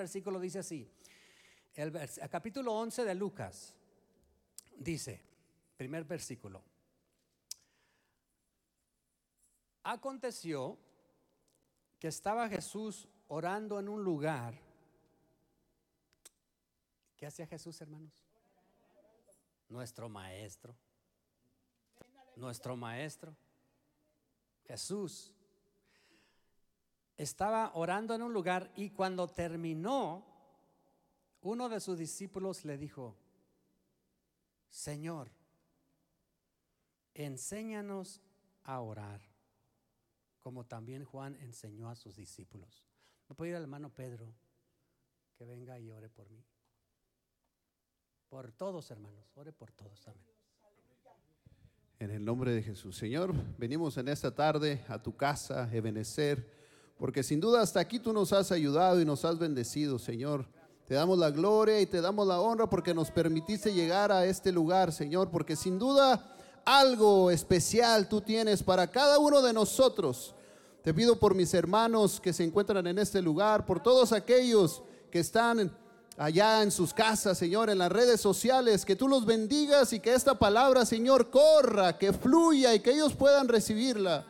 versículo dice así. El, capítulo 11 de Lucas dice, primer versículo. Aconteció que estaba Jesús orando en un lugar. ¿Qué hacía Jesús, hermanos? Nuestro maestro. Nuestro maestro. Jesús. Estaba orando en un lugar y cuando terminó, uno de sus discípulos le dijo, Señor, enséñanos a orar como también Juan enseñó a sus discípulos. ¿Me puede ir al hermano Pedro que venga y ore por mí? Por todos, hermanos, ore por todos también. En el nombre de Jesús. Señor, venimos en esta tarde a tu casa, Ebenecer, porque sin duda hasta aquí tú nos has ayudado y nos has bendecido, Señor. Te damos la gloria y te damos la honra porque nos permitiste llegar a este lugar, Señor, porque sin duda algo especial tú tienes para cada uno de nosotros. Te pido por mis hermanos que se encuentran en este lugar, por todos aquellos que están allá en sus casas, Señor, en las redes sociales, que tú los bendigas y que esta palabra, Señor, corra, que fluya y que ellos puedan recibirla.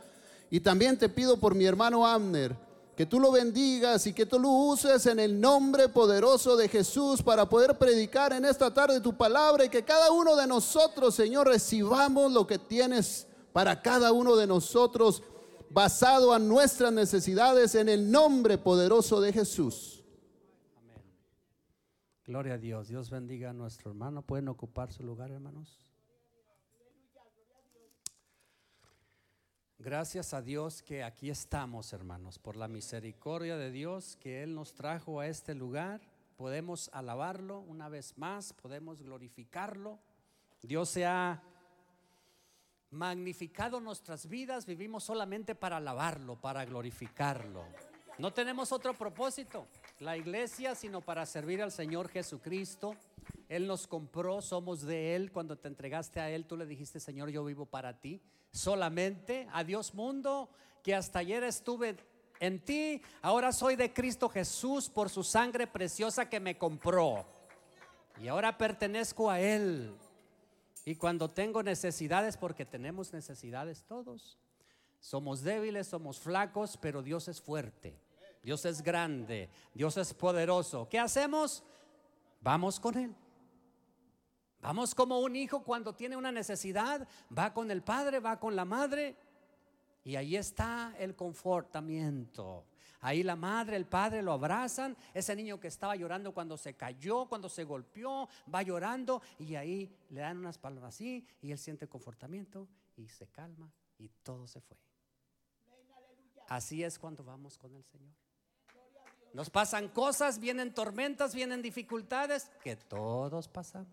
Y también te pido por mi hermano Amner, que tú lo bendigas y que tú lo uses en el nombre poderoso de Jesús para poder predicar en esta tarde tu palabra y que cada uno de nosotros, Señor, recibamos lo que tienes para cada uno de nosotros basado a nuestras necesidades en el nombre poderoso de Jesús. Amén. Gloria a Dios. Dios bendiga a nuestro hermano. ¿Pueden ocupar su lugar, hermanos? Gracias a Dios que aquí estamos, hermanos, por la misericordia de Dios que Él nos trajo a este lugar. Podemos alabarlo una vez más, podemos glorificarlo. Dios se ha magnificado nuestras vidas, vivimos solamente para alabarlo, para glorificarlo. No tenemos otro propósito, la iglesia, sino para servir al Señor Jesucristo. Él nos compró, somos de Él. Cuando te entregaste a Él, tú le dijiste, Señor, yo vivo para ti. Solamente, adiós mundo, que hasta ayer estuve en ti, ahora soy de Cristo Jesús por su sangre preciosa que me compró. Y ahora pertenezco a Él. Y cuando tengo necesidades, porque tenemos necesidades todos, somos débiles, somos flacos, pero Dios es fuerte. Dios es grande, Dios es poderoso. ¿Qué hacemos? Vamos con Él. Vamos como un hijo cuando tiene una necesidad, va con el padre, va con la madre. Y ahí está el confortamiento. Ahí la madre, el padre lo abrazan. Ese niño que estaba llorando cuando se cayó, cuando se golpeó, va llorando y ahí le dan unas palabras así y él siente confortamiento y se calma y todo se fue. Así es cuando vamos con el Señor. Nos pasan cosas, vienen tormentas, vienen dificultades que todos pasamos.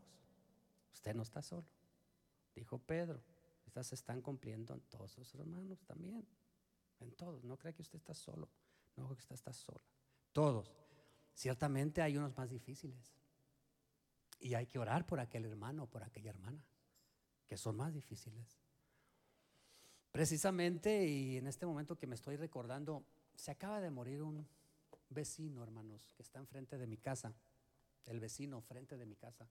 Usted no está solo, dijo Pedro. Estas se están cumpliendo en todos sus hermanos también. En todos. No cree que usted está solo. No cree que usted está sola. Todos. Ciertamente hay unos más difíciles. Y hay que orar por aquel hermano o por aquella hermana que son más difíciles. Precisamente, y en este momento que me estoy recordando, se acaba de morir un vecino, hermanos, que está enfrente de mi casa. El vecino frente de mi casa.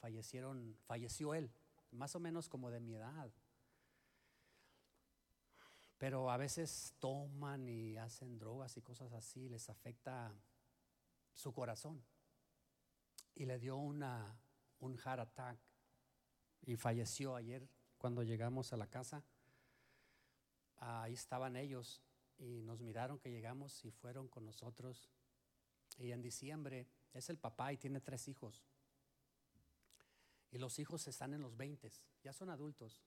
Fallecieron, falleció él, más o menos como de mi edad. Pero a veces toman y hacen drogas y cosas así, les afecta su corazón. Y le dio una, un heart attack y falleció ayer cuando llegamos a la casa. Ahí estaban ellos y nos miraron que llegamos y fueron con nosotros. Y en diciembre es el papá y tiene tres hijos. Y los hijos están en los 20, ya son adultos.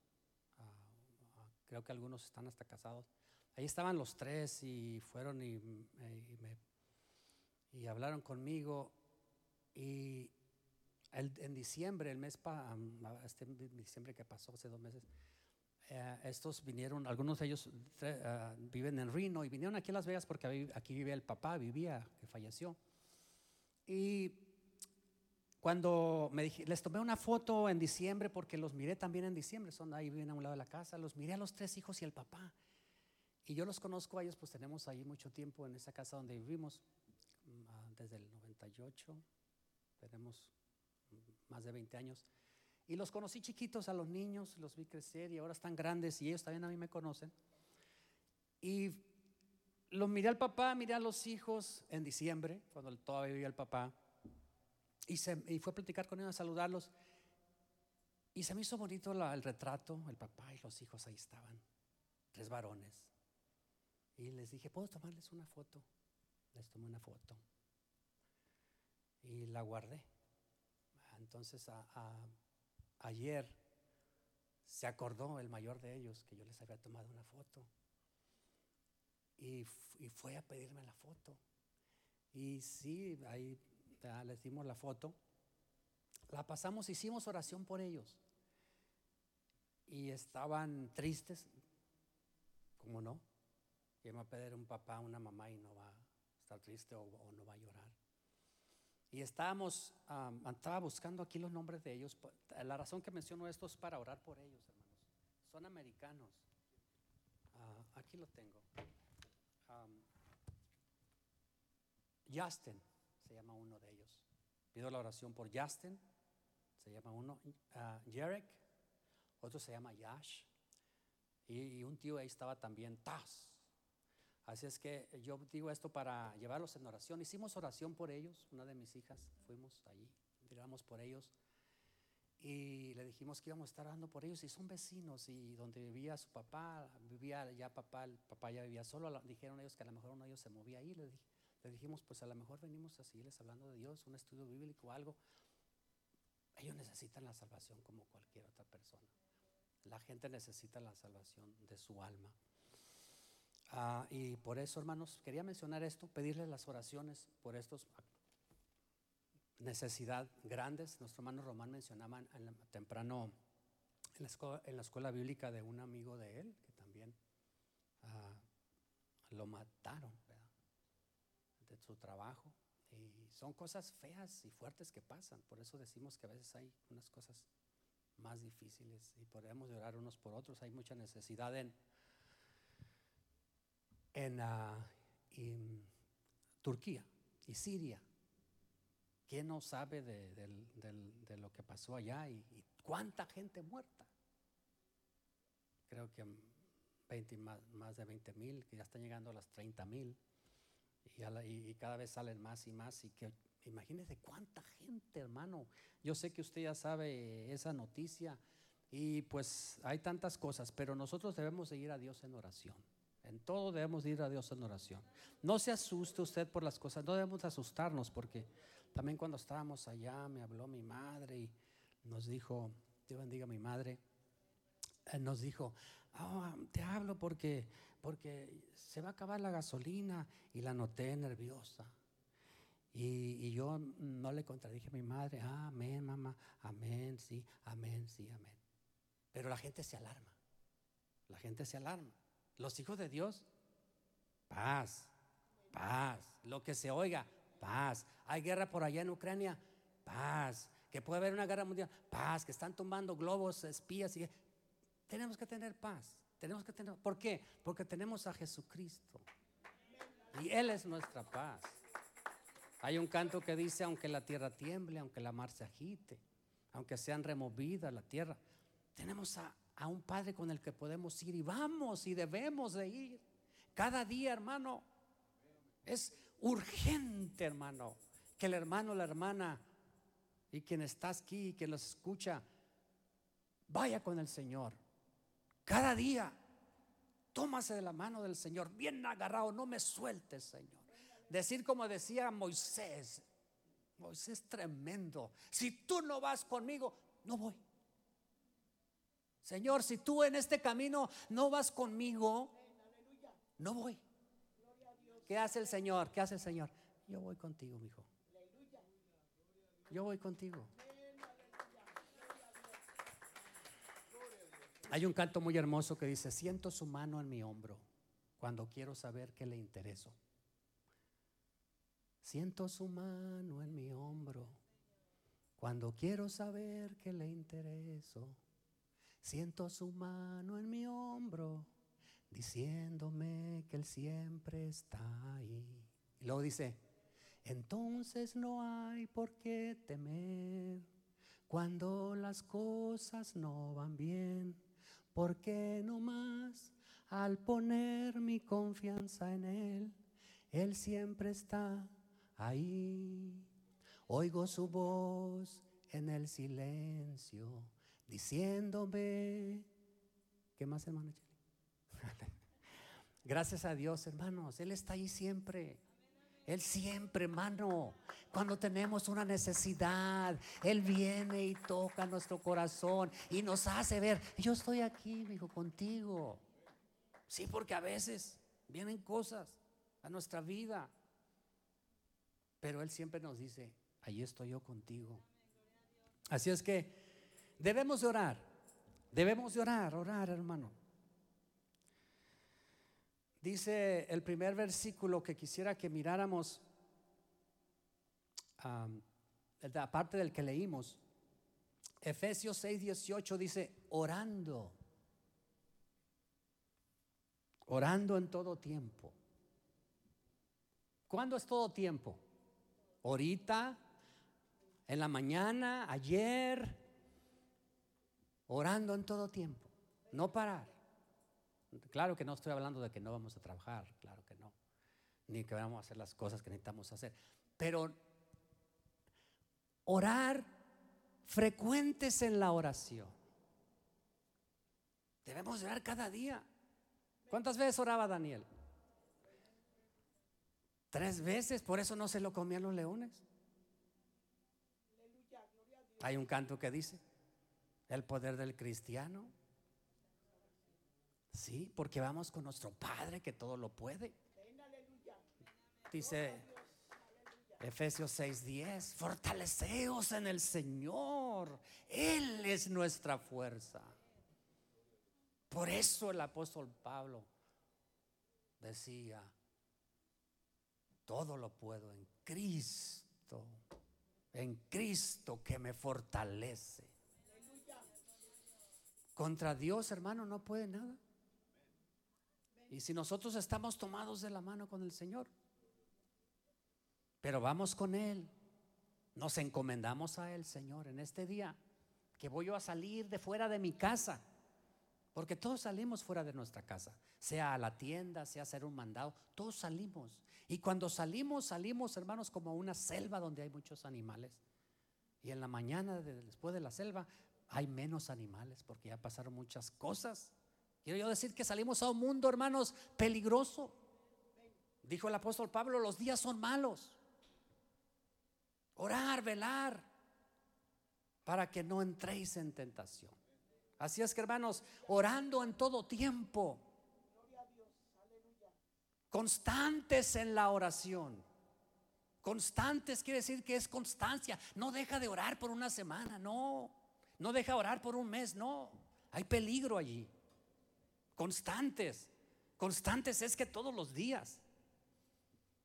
Ah, ah, creo que algunos están hasta casados. Ahí estaban los tres y fueron y, y, me, y hablaron conmigo. Y el, en diciembre, el mes, pa, este diciembre que pasó, hace dos meses, eh, estos vinieron, algunos de ellos uh, viven en Reno y vinieron aquí a Las Vegas porque aquí vive el papá, vivía, que falleció. Y cuando me dije, les tomé una foto en diciembre porque los miré también en diciembre, son ahí viven a un lado de la casa, los miré a los tres hijos y el papá. Y yo los conozco a ellos, pues tenemos ahí mucho tiempo en esa casa donde vivimos, uh, desde el 90 28, tenemos más de 20 años. Y los conocí chiquitos a los niños, los vi crecer y ahora están grandes y ellos también a mí me conocen. Y los miré al papá, miré a los hijos en diciembre, cuando todavía vivía el papá. Y, se, y fue a platicar con ellos, a saludarlos. Y se me hizo bonito el retrato, el papá y los hijos ahí estaban, tres varones. Y les dije, ¿puedo tomarles una foto? Les tomé una foto. Y la guardé. Entonces ayer se acordó el mayor de ellos que yo les había tomado una foto. Y, fue a pedirme la foto. Y sí, ahí les dimos la foto. La pasamos, hicimos oración por ellos. Y estaban tristes, como no? ¿Quién va a pedir un papá, una mamá y no va a estar triste o, no va a llorar? Y estábamos, estaba buscando aquí los nombres de ellos. La razón que menciono esto es para orar por ellos, hermanos. Son americanos. Ah, aquí lo tengo. Justin se llama uno de ellos. Pido la oración por Justin, se llama uno. Uh, Jarek, otro se llama Yash. Y, un tío ahí estaba también, Taz. Así es que yo digo esto para llevarlos en oración. Hicimos oración por ellos, una de mis hijas, fuimos allí, tiramos por ellos. Y le dijimos que íbamos a estar orando por ellos y son vecinos y donde vivía su papá, vivía ya papá, el papá ya vivía solo, dijeron ellos que a lo mejor uno de ellos se movía ahí, le, le dijimos pues a lo mejor venimos a seguirles hablando de Dios, un estudio bíblico o algo. Ellos necesitan la salvación como cualquier otra persona. La gente necesita la salvación de su alma. Ah, y por eso, hermanos, quería mencionar esto, pedirles las oraciones por estos necesidad grandes. Nuestro hermano Román mencionaba en temprano en la, escuela, bíblica de un amigo de él que también ah, lo mataron su trabajo. Y son cosas feas y fuertes que pasan. Por eso decimos que a veces hay unas cosas más difíciles y podemos llorar unos por otros. Hay mucha necesidad en, en, en Turquía y Siria ¿Quién no sabe de, lo que pasó allá y, cuánta gente muerta? Creo que 20, más, de 20 mil, que ya están llegando a las 30 mil y, cada vez salen más y más. Y que imagínese cuánta gente, hermano. Yo sé que usted ya sabe esa noticia y pues hay tantas cosas, pero nosotros debemos seguir a Dios en oración. En todo debemos ir a Dios en oración. No se asuste usted por las cosas, no debemos asustarnos porque también cuando estábamos allá me habló mi madre y nos dijo, Dios bendiga a mi madre, nos dijo, ah, te hablo porque, porque se va a acabar la gasolina y la noté nerviosa. Y, yo no le contradije a mi madre, amén, mamá, amén, sí, amén, sí, amén. Pero la gente se alarma, la gente se alarma. Los hijos de Dios, paz, paz, lo que se oiga, paz. Hay guerra por allá en Ucrania, paz. Que puede haber una guerra mundial, paz. Que están tomando globos, espías. Y... Tenemos que tener paz. Tenemos que tener. ¿Por qué? Porque tenemos a Jesucristo. Y Él es nuestra paz. Hay un canto que dice, aunque la tierra tiemble, aunque la mar se agite, aunque sean removidas la tierra, tenemos a, a un Padre con el que podemos ir y vamos y debemos de ir. Cada día, hermano, es urgente, hermano, que el hermano, la hermana y quien está aquí y quien los escucha, vaya con el Señor. Cada día, tómase de la mano del Señor, bien agarrado, no me sueltes, Señor. Decir como decía Moisés, Moisés tremendo, si tú no vas conmigo, no voy. Señor, si tú en este camino no vas conmigo, no voy. ¿Qué hace el Señor? ¿Qué hace el Señor? Yo voy contigo, mi hijo. Yo voy contigo. Hay un canto muy hermoso que dice, siento su mano en mi hombro cuando quiero saber qué le intereso. Siento su mano en mi hombro cuando quiero saber qué le intereso. Siento su mano en mi hombro diciéndome que Él siempre está ahí. Y luego dice, entonces no hay por qué temer. Cuando las cosas no van bien, ¿por qué no más al poner mi confianza en Él? Él siempre está ahí. Oigo su voz en el silencio, diciéndome, ¿qué más hermano? Gracias a Dios, hermanos, Él está ahí siempre. Él siempre, hermano, cuando tenemos una necesidad, Él viene y toca nuestro corazón y nos hace ver, yo estoy aquí, hijo, contigo. Sí, porque a veces vienen cosas a nuestra vida, pero Él siempre nos dice, ahí estoy yo contigo. Así es que debemos de orar, debemos de orar, orar, hermano. Dice el primer versículo que quisiera que miráramos, aparte del que leímos, Efesios 6, 18 dice, orando, orando en todo tiempo. ¿Cuándo es todo tiempo? Ahorita, en la mañana, ayer, orando en todo tiempo, no parar. Claro que no estoy hablando de que no vamos a trabajar, claro que no, ni que vamos a hacer las cosas que necesitamos hacer, pero orar frecuentes en la oración. Debemos orar cada día. ¿Cuántas veces oraba Daniel? Tres veces, por eso no se lo comían los leones. Hay un canto que dice, el poder del cristiano Sí, porque vamos con nuestro Padre que todo lo puede. Dice Efesios 6:10, fortaleceos en el Señor. Él es nuestra fuerza. Por eso el apóstol Pablo decía, todo lo puedo en Cristo, en Cristo que me fortalece. Contra Dios, hermano, no puede nada. Y si nosotros estamos tomados de la mano con el Señor, pero vamos con Él, nos encomendamos a Él, Señor, en este día, que voy yo a salir de fuera de mi casa, porque todos salimos fuera de nuestra casa, sea a la tienda, sea a hacer un mandado, todos salimos. Y cuando salimos, salimos, hermanos, como una selva donde hay muchos animales. Y en la mañana, después de la selva, hay menos animales, porque ya pasaron muchas cosas. Quiero yo decir que salimos a un mundo, hermanos, peligroso. Dijo el apóstol Pablo, los días son malos. Orar, velar, para que no entréis en tentación. Así es que, hermanos, orando en todo tiempo. Constantes en la oración. Constantes quiere decir que es constancia. No deja de orar por una semana, no. No deja de orar por un mes, no. Hay peligro allí. Constantes. Constantes es que todos los días.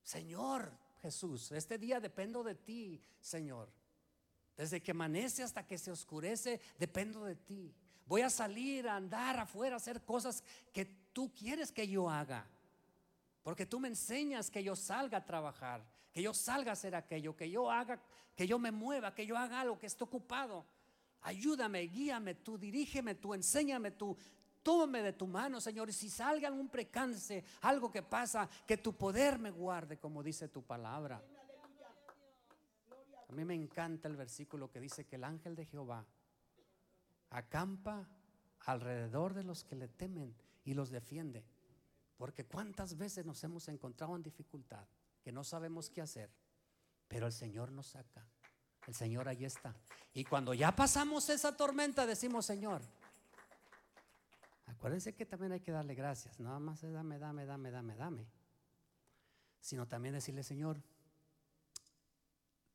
Señor Jesús, este día dependo de ti, Señor. Desde que amanece hasta que se oscurece, dependo de ti. Voy a salir a andar afuera, a hacer cosas que tú quieres que yo haga. Porque tú me enseñas que yo salga a trabajar, que yo salga a hacer aquello, que yo haga, que yo me mueva, que yo haga algo, que esté ocupado. Ayúdame, guíame tú, dirígeme tú, enséñame tú, tómame de tu mano, Señor. Y si salga algún precance, algo que pasa, que tu poder me guarde, como dice tu palabra. A mí me encanta el versículo que dice que el ángel de Jehová acampa alrededor de los que le temen y los defiende. Porque cuántas veces nos hemos encontrado en dificultad, que no sabemos qué hacer, pero el Señor nos saca. El Señor ahí está. Y cuando ya pasamos esa tormenta, decimos, Señor, Acuérdense que también hay que darle gracias, nada más dame, dame, dame, dame, dame. Sino también decirle, Señor,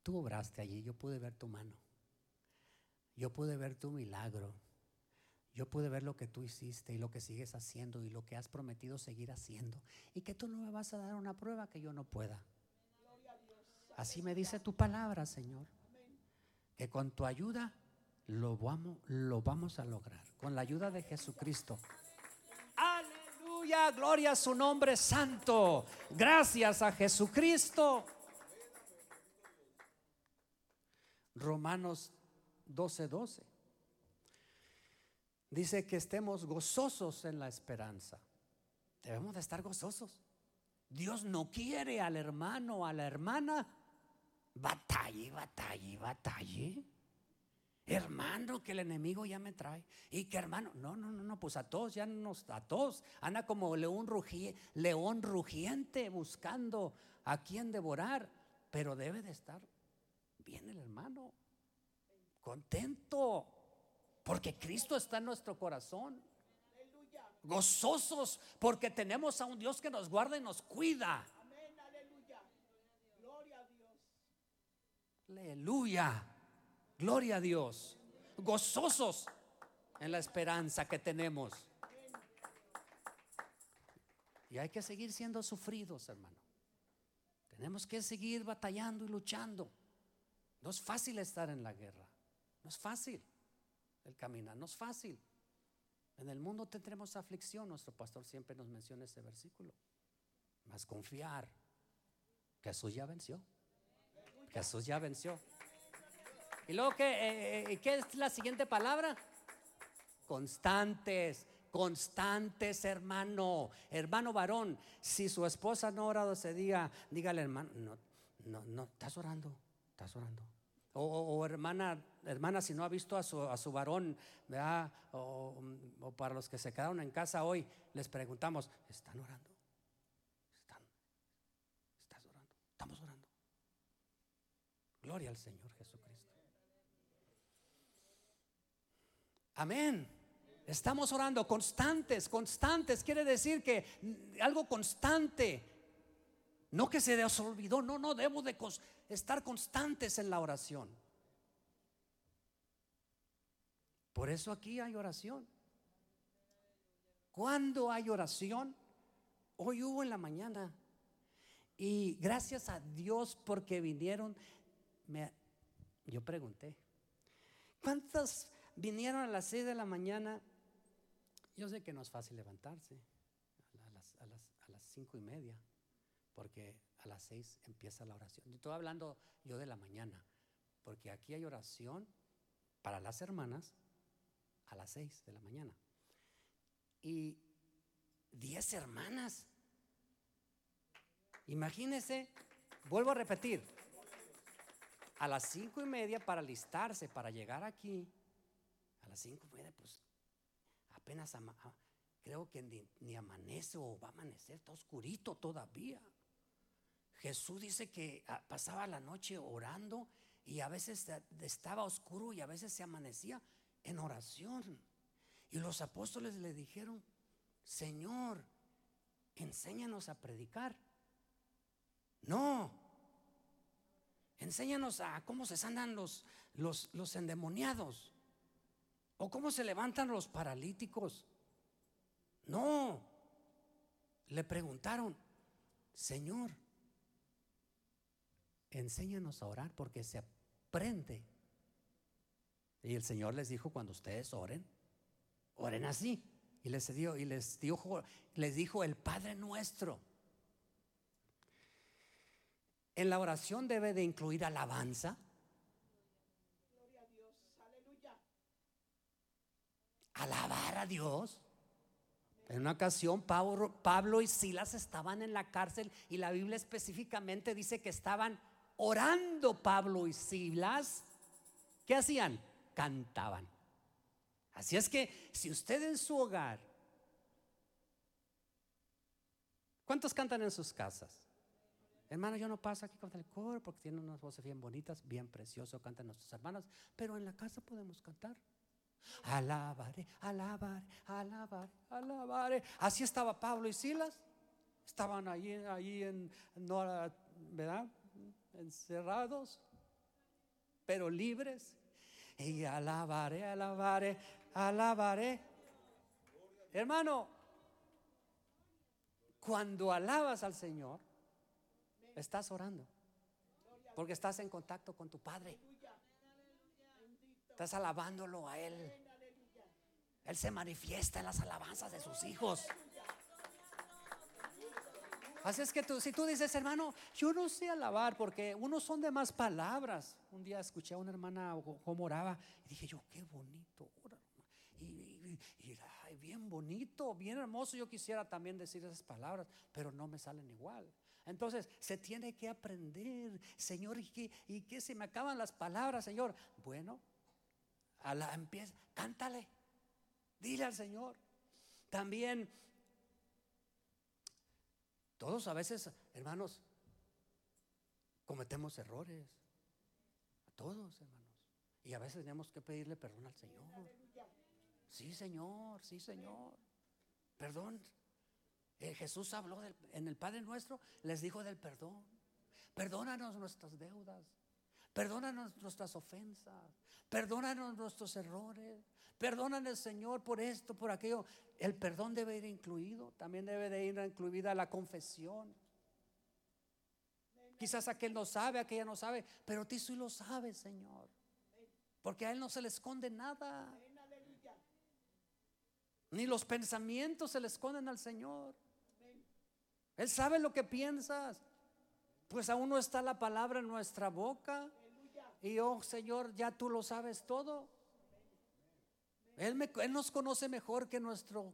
tú obraste allí, yo pude ver tu mano, yo pude ver tu milagro, yo pude ver lo que tú hiciste y lo que sigues haciendo y lo que has prometido seguir haciendo. Y que tú no me vas a dar una prueba que yo no pueda. Así me dice tu palabra, Señor. Que con tu ayuda lo vamos a lograr con la ayuda de Jesucristo. Aleluya, gloria a su nombre santo. Gracias a Jesucristo. Romanos 12, 12. Dice que estemos gozosos en la esperanza. Debemos de estar gozosos. Dios no quiere al hermano a la hermana batalle, batalle, batalle. Hermano, que el enemigo ya me trae. Y que hermano, no, no, no, no, pues a todos ya nos, a todos, anda como león, león rugiente buscando a quien devorar. Pero debe de estar bien el hermano, contento, porque Cristo está en nuestro corazón. Gozosos porque tenemos a un Dios que nos guarda y nos cuida. Aleluya. Gloria a Dios. Gozosos en la esperanza que tenemos. Y hay que seguir siendo sufridos, hermano. Tenemos que seguir batallando y luchando. No es fácil estar en la guerra. No es fácil el caminar. No es fácil. En el mundo tendremos aflicción. Nuestro pastor siempre nos menciona ese versículo. Más confiar. Jesús ya venció. Jesús ya venció. Y luego, ¿qué, eh, eh, ¿qué es la siguiente palabra? Constantes, constantes, hermano, hermano varón. Si su esposa no ha orado ese día, dígale, hermano, no, no, no, estás orando, estás orando. O, hermana, hermana, si no ha visto a su, a su varón, ¿verdad? O, o, para los que se quedaron en casa hoy, les preguntamos, ¿están orando? ¿Están? ¿Estás orando? Estamos orando. Gloria al Señor Jesucristo. Amén. Estamos orando constantes, constantes. Quiere decir que algo constante. No que se nos olvidó, no, no, debemos de estar constantes en la oración. Por eso aquí hay oración. ¿Cuándo hay oración? Hoy hubo en la mañana. Y gracias a Dios porque vinieron, yo pregunté, ¿cuántas vinieron a las 6 de la mañana. Yo sé que no es fácil levantarse a las, a las, a las cinco y media, porque a las 6 empieza la oración. Estoy hablando yo de la mañana, porque aquí hay oración para las hermanas a las 6 de la mañana. Y 10 hermanas. Imagínense, vuelvo a repetir, a las cinco y media para alistarse, para llegar aquí, las cinco pues apenas creo que ni, amanece o va a amanecer, está oscurito todavía. Jesús dice que ah, pasaba la noche orando y a veces estaba oscuro y a veces se amanecía en oración. Y los apóstoles le dijeron, Señor, enséñanos a predicar. No, enséñanos a cómo se sanan los, los, los endemoniados. ¿O cómo se levantan los paralíticos? No. Le preguntaron, Señor, enséñanos a orar porque se aprende. Y el Señor les dijo, cuando ustedes oren, oren así. Y les dio, y les dijo, les dijo el Padre nuestro. En la oración debe de incluir alabanza, alabar a Dios. En una ocasión Pablo, y Silas estaban en la cárcel y la Biblia específicamente dice que estaban orando Pablo y Silas. ¿Qué hacían? Cantaban. Así es que si usted en su hogar, ¿cuántos cantan en sus casas? Hermano, yo no paso aquí con el coro porque tienen unas voces bien bonitas, bien precioso, cantan nuestros hermanos, pero en la casa podemos cantar. Alabaré, alabaré, alabaré, alabaré. Así estaba Pablo y Silas. Estaban ahí en, no, ¿verdad? Encerrados, pero libres. Y alabaré, alabaré, alabaré. Hermano, cuando alabas al Señor, estás orando. Porque estás en contacto con tu Padre. Estás alabándolo a Él. Él se manifiesta en las alabanzas de sus hijos. Así es que tú, si tú dices, hermano, yo no sé alabar porque unos son de más palabras. Un día escuché a una hermana cómo oraba y dije yo, qué bonito Y, bien bonito, bien hermoso. Yo quisiera también decir esas palabras, pero no me salen igual. Entonces se tiene que aprender, Señor, ¿y qué, y qué se me acaban las palabras, Señor? Bueno, a la empieza, cántale, dile al Señor. También todos a veces, hermanos, cometemos errores. A todos, hermanos. Y a veces tenemos que pedirle perdón al Señor. Sí, Señor, sí, Señor. Perdón. Eh, Jesús habló en el Padre Nuestro, les dijo del perdón. Perdónanos nuestras deudas. Perdónanos nuestras ofensas. Perdónanos nuestros errores. Perdónanos, Señor, por esto, por aquello. El perdón debe ir incluido. También debe de ir incluida la confesión. Quizás aquel no sabe, aquella no sabe, pero tú sí lo sabes, Señor. Porque a Él no se le esconde nada. Ni los pensamientos se le esconden al Señor. Él sabe lo que piensas. Pues aún no está la palabra en nuestra boca. Y oh Señor, ya tú lo sabes todo. Él, nos conoce mejor que nuestro,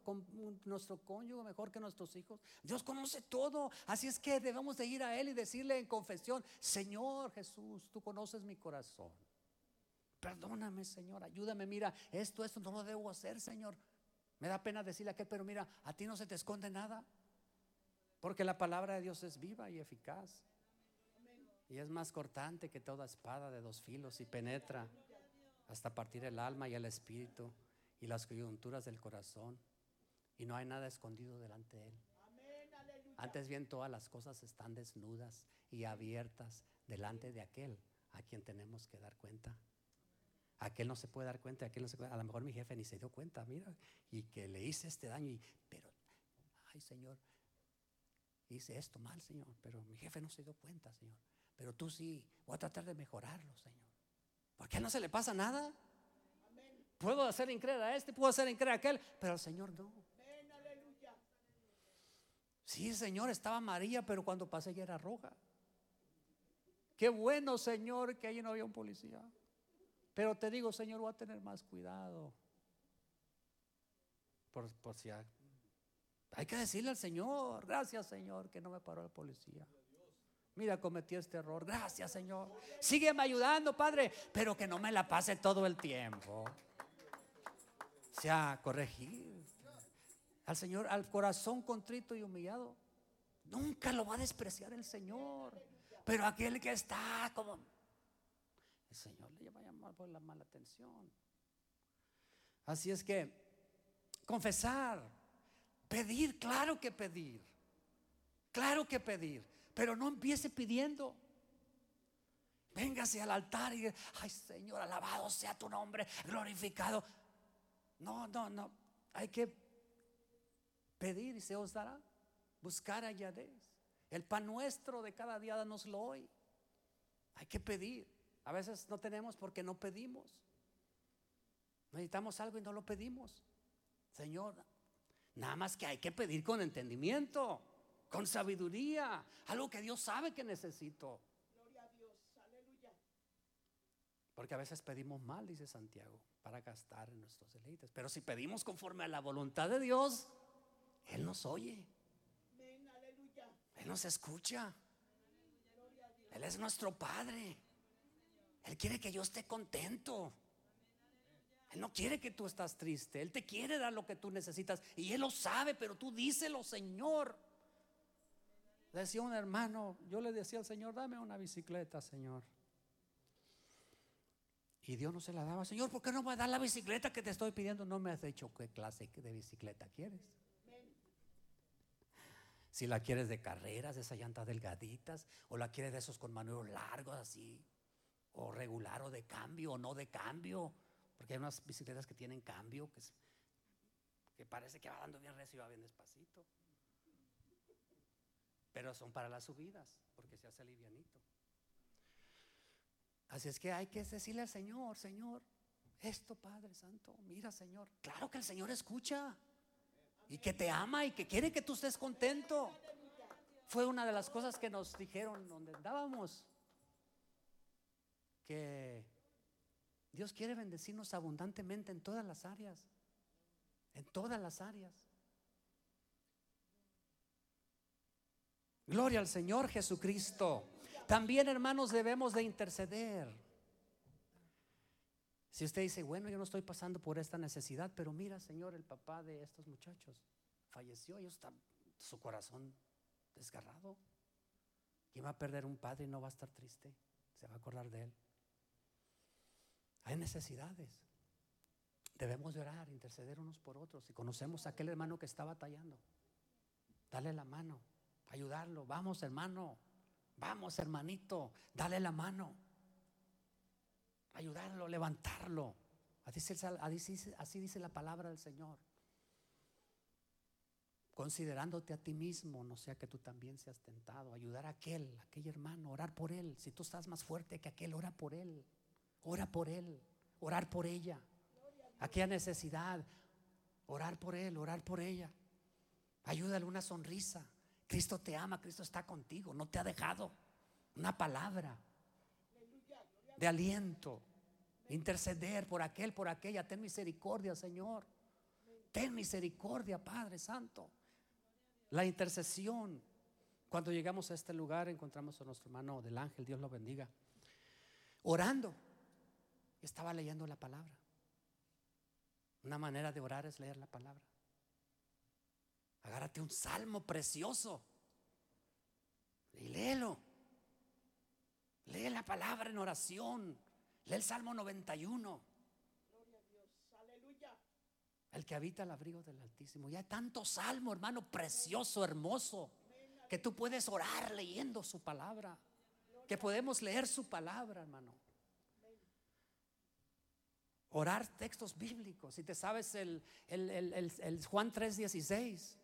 nuestro cónyuge, mejor que nuestros hijos. Dios conoce todo. Así es que debemos de ir a Él y decirle en confesión, Señor Jesús, tú conoces mi corazón. Perdóname, Señor, ayúdame. Mira, esto, esto no lo debo hacer, Señor. Me da pena decirle a aquel, pero mira, a ti no se te esconde nada. Porque la palabra de Dios es viva y eficaz. Y es más cortante que toda espada de dos filos y penetra hasta partir el alma y el espíritu y las coyunturas del corazón. Y no hay nada escondido delante de Él. Antes bien, todas las cosas están desnudas y abiertas delante de aquel a quien tenemos que dar cuenta. Aquel no se puede dar cuenta, aquel no se A lo mejor mi jefe ni se dio cuenta, mira, y que le hice este daño. Y, pero, ay, Señor, hice esto mal, Señor, pero mi jefe no se dio cuenta, Señor. Pero tú sí, voy a tratar de mejorarlo, Señor. ¿Por qué no se le pasa nada? Puedo hacer increíble a este, puedo hacer increíble a aquel, pero al Señor no. Sí, Señor, estaba amarilla, pero cuando pasé ya era roja. Qué bueno, Señor, que allí no había un policía. Pero te digo, Señor, voy a tener más cuidado. Por, por si hay que decirle al Señor, gracias, Señor, que no me paró el policía. Mira, cometí este error. Gracias, Señor. Sígueme ayudando, Padre, pero que no me la pase todo el tiempo. Sea corregir. Al Señor, al corazón contrito y humillado, nunca lo va a despreciar el Señor. Pero aquel que está como el Señor le va a llamar por la mala atención. Así es que confesar, pedir, claro que pedir. Claro que pedir. Pero no empiece pidiendo. Véngase al altar y, ay Señor, alabado sea tu nombre, glorificado. No, no, no. Hay que pedir y se os dará. Buscar a Yahvé. El pan nuestro de cada día danoslo hoy. Hay que pedir. A veces no tenemos porque no pedimos. Necesitamos algo y no lo pedimos. Señor, nada más que hay que pedir con entendimiento con sabiduría, algo que Dios sabe que necesito. Gloria a Dios, aleluya. Porque a veces pedimos mal, dice Santiago, para gastar en nuestros deleites. Pero si pedimos conforme a la voluntad de Dios, Él nos oye. Él nos escucha. Él es nuestro Padre. Él quiere que yo esté contento. Él no quiere que tú estás triste. Él te quiere dar lo que tú necesitas. Y Él lo sabe, pero tú díselo, Señor. Decía un hermano, yo le decía al Señor, dame una bicicleta, Señor. Y Dios no se la daba, Señor, ¿por qué no me dar la bicicleta que te estoy pidiendo? No me has dicho qué clase de bicicleta quieres. Si la quieres de carreras, de esas llantas delgaditas, o la quieres de esos con manuelos largos así, o regular o de cambio, o no de cambio, porque hay unas bicicletas que tienen cambio, que, que parece que va dando bien recio y va bien despacito pero son para las subidas, porque se hace livianito. Así es que hay que decirle al Señor, Señor, esto Padre Santo, mira Señor, claro que el Señor escucha y que te ama y que quiere que tú estés contento. Fue una de las cosas que nos dijeron donde andábamos. Que Dios quiere bendecirnos abundantemente en todas las áreas. En todas las áreas. Gloria al Señor Jesucristo. También, hermanos, debemos de interceder. Si usted dice, bueno, yo no estoy pasando por esta necesidad, pero mira, Señor, el papá de estos muchachos falleció, y está su corazón desgarrado. ¿Quién va a perder un padre y no va a estar triste? Se va a acordar de él. Hay necesidades. Debemos de orar, interceder unos por otros. Si conocemos a aquel hermano que está batallando, dale la mano, ayudarlo. Vamos, hermano. Vamos, hermanito, dale la mano. Ayudarlo, levantarlo. Así dice, la palabra del Señor. Considerándote a ti mismo, no sea que tú también seas tentado. Ayudar a aquel, aquel hermano, orar por él. Si tú estás más fuerte que aquel, ora por él. Ora por él, orar por ella. Aquella necesidad, orar por él, orar por ella. Ayúdale una sonrisa. Cristo te ama, Cristo está contigo, no te ha dejado. Una palabra de aliento, interceder por aquel, por aquella. Ten misericordia, Señor. Ten misericordia, Padre Santo. La intercesión. Cuando llegamos a este lugar encontramos a nuestro hermano del ángel, Dios lo bendiga, orando. Estaba leyendo la palabra. Una manera de orar es leer la palabra. Agárrate un salmo precioso y léelo. Lee la palabra en oración. Lee el Salmo 91. El que habita el abrigo del Altísimo. Y hay tanto salmo, hermano, precioso, hermoso, que tú puedes orar leyendo su palabra. Que podemos leer su palabra, hermano. Orar textos bíblicos. Si te sabes el, el, el, el Juan 3:16.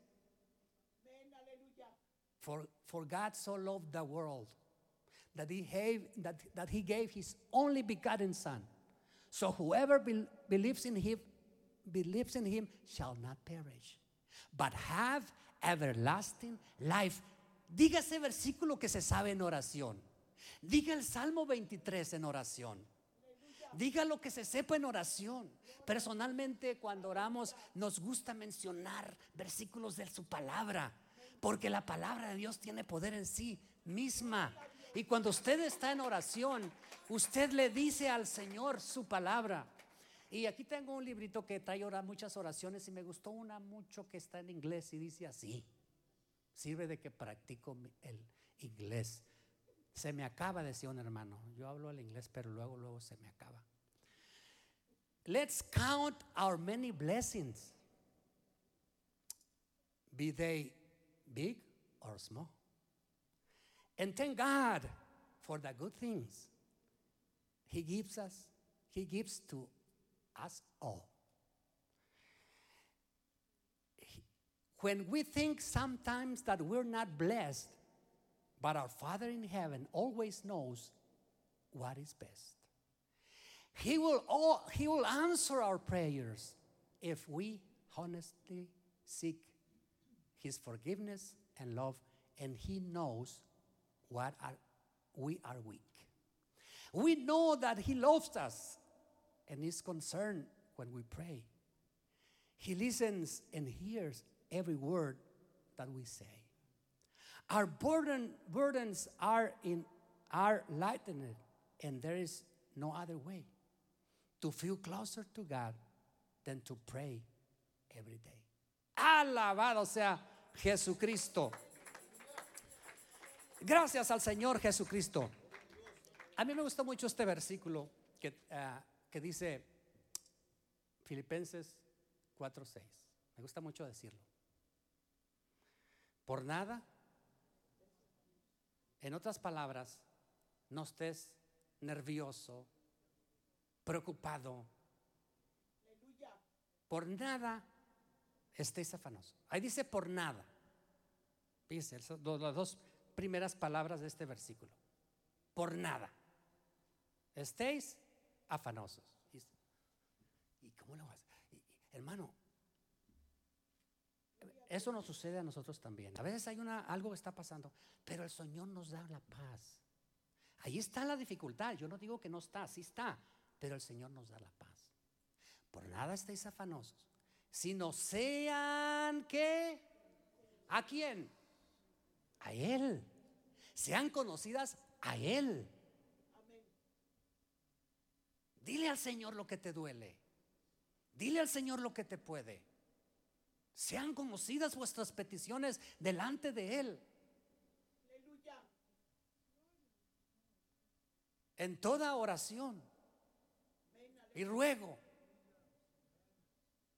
For, for God so loved the world that he, gave, that, that he gave his only begotten Son. So whoever be, believes in him believes in him shall not perish, but have everlasting life. Diga ese versículo que se sabe en oración. Diga el Salmo 23 en oración. Diga lo que se sepa en oración. Personalmente, cuando oramos, nos gusta mencionar versículos de su palabra, porque la palabra de Dios tiene poder en sí misma. Y cuando usted está en oración, usted le dice al Señor su palabra. Y aquí tengo un librito que trae muchas oraciones y me gustó una mucho que está en inglés y dice así. Sirve de que practico el inglés. Se me acaba, decía un hermano. Yo hablo el inglés, pero luego, luego se me acaba. Let's count our many blessings, be they big or small. And thank God for the good things He gives us, He gives to us all. When we think sometimes that we're not blessed, but our Father in heaven always knows what is best. He will, all, he will answer our prayers if we honestly seek His forgiveness and love, and He knows what are, we are weak. We know that He loves us and is concerned when we pray. He listens and hears every word that we say. Our burden, burdens are, in, are lightened, and there is no other way to feel closer to God than to pray every day. Alabado sea Jesucristo. Gracias al Señor Jesucristo. A mí me gustó mucho este versículo que, uh, que dice Filipenses 4:6. Me gusta mucho decirlo. Por nada en otras palabras, no estés nervioso, preocupado. Por nada estés afanoso. Ahí dice por nada. Dice las dos primeras palabras de este versículo. Por nada. Estéis afanosos. ¿Y cómo lo vas? Hermano, Eso nos sucede a nosotros también. A veces hay una, algo que está pasando, pero el Señor nos da la paz. Ahí está la dificultad. Yo no digo que no está, sí está, pero el Señor nos da la paz. Por nada estéis afanosos, sino sean que ¿a quién? A Él. Sean conocidas a Él. Dile al Señor lo que te duele. Dile al Señor lo que te puede. Sean conocidas vuestras peticiones delante de Él. En toda oración y ruego.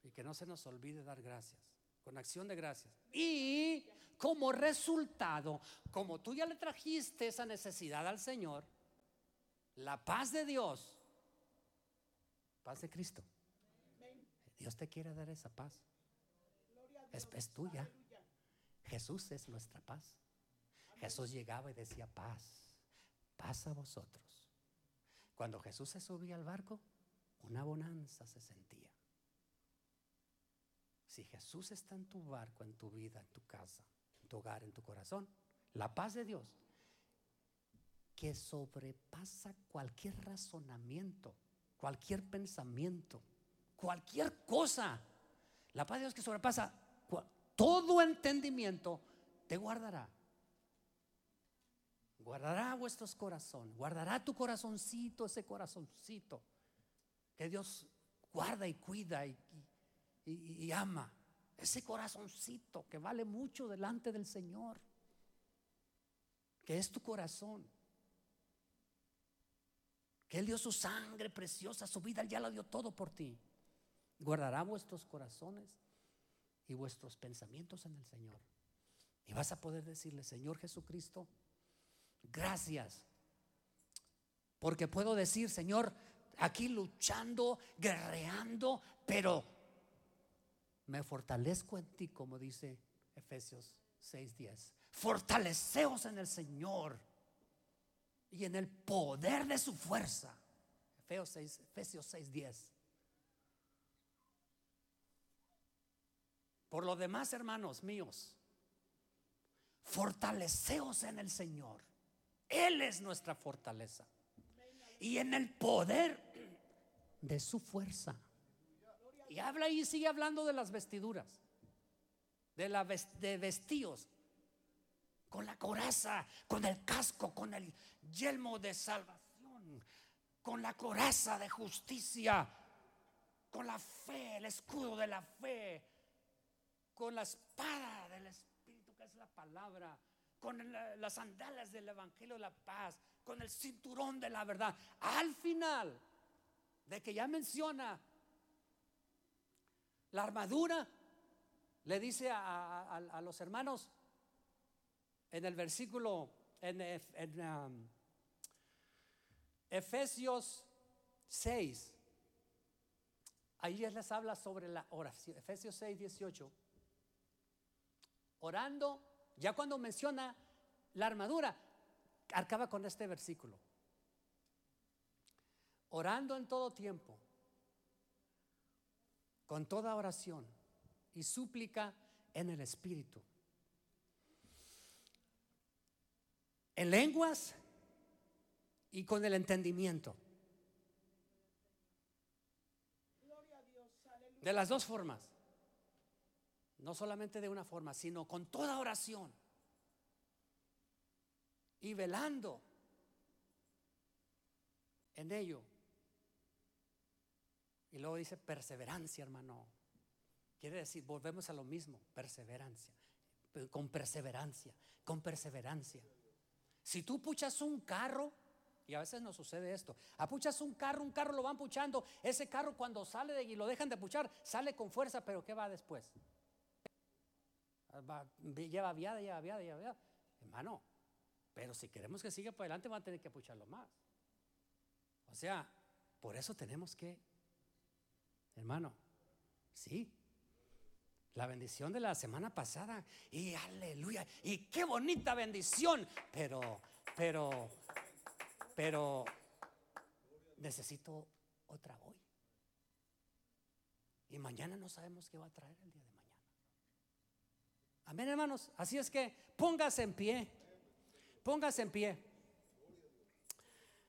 Y que no se nos olvide dar gracias, con acción de gracias. Y como resultado, como tú ya le trajiste esa necesidad al Señor, la paz de Dios, paz de Cristo, Dios te quiere dar esa paz. Es, tuya. Jesús es nuestra paz. Jesús llegaba y decía paz, paz a vosotros. Cuando Jesús se subía al barco, una bonanza se sentía. Si Jesús está en tu barco, en tu vida, en tu casa, en tu hogar, en tu corazón, la paz de Dios, que sobrepasa cualquier razonamiento, cualquier pensamiento, cualquier cosa. La paz de Dios que sobrepasa todo entendimiento, te guardará. Guardará vuestros corazones, guardará tu corazoncito, ese corazoncito que Dios guarda y cuida y, ama. Ese corazoncito que vale mucho delante del Señor, que es tu corazón. Que Él dio su sangre preciosa, su vida, Él ya la dio todo por ti. Guardará vuestros corazones y vuestros pensamientos en el Señor. Y vas a poder decirle, Señor Jesucristo, gracias. Porque puedo decir, Señor, aquí luchando, guerreando, pero me fortalezco en ti, como dice Efesios 6:10. Fortaleceos en el Señor y en el poder de su fuerza. Efesios 6:10. Por lo demás, hermanos míos, fortaleceos en el Señor. Él es nuestra fortaleza. Y en el poder de su fuerza. Y habla y sigue hablando de las vestiduras, de, la de vestidos, con la coraza, con el casco, con el yelmo de salvación, con la coraza de justicia, con la fe, el escudo de la fe, con la espada del Espíritu, que es la palabra, con las sandalias del Evangelio de la paz, con el cinturón de la verdad. Al final de que ya menciona la armadura, le dice a, los hermanos en el versículo, en, um, Efesios 6, ahí les habla sobre la oración, Efesios 6, 18 orando, ya cuando menciona la armadura, acaba con este versículo. Orando en todo tiempo, con toda oración y súplica en el Espíritu. En lenguas y con el entendimiento. De las dos formas. No solamente de una forma, sino con toda oración. Y velando en ello. Y luego dice perseverancia, hermano. Quiere decir, volvemos a lo mismo, perseverancia. Con perseverancia, con perseverancia. Si tú puchas un carro, y a veces nos sucede esto, apuchas un carro, un carro lo van puchando, ese carro cuando sale y lo dejan de puchar, sale con fuerza, pero ¿qué va después? lleva viada, lleva viada, lleva viada. Hermano, pero si queremos que siga para adelante, van a tener que apucharlo más. O sea, por eso tenemos que, hermano, sí, la bendición de la semana pasada, y aleluya, y qué bonita bendición, pero, pero, pero, necesito otra hoy. Y mañana no sabemos qué va a traer el día de Amén, hermanos. Así es que póngase en pie. Póngase en pie.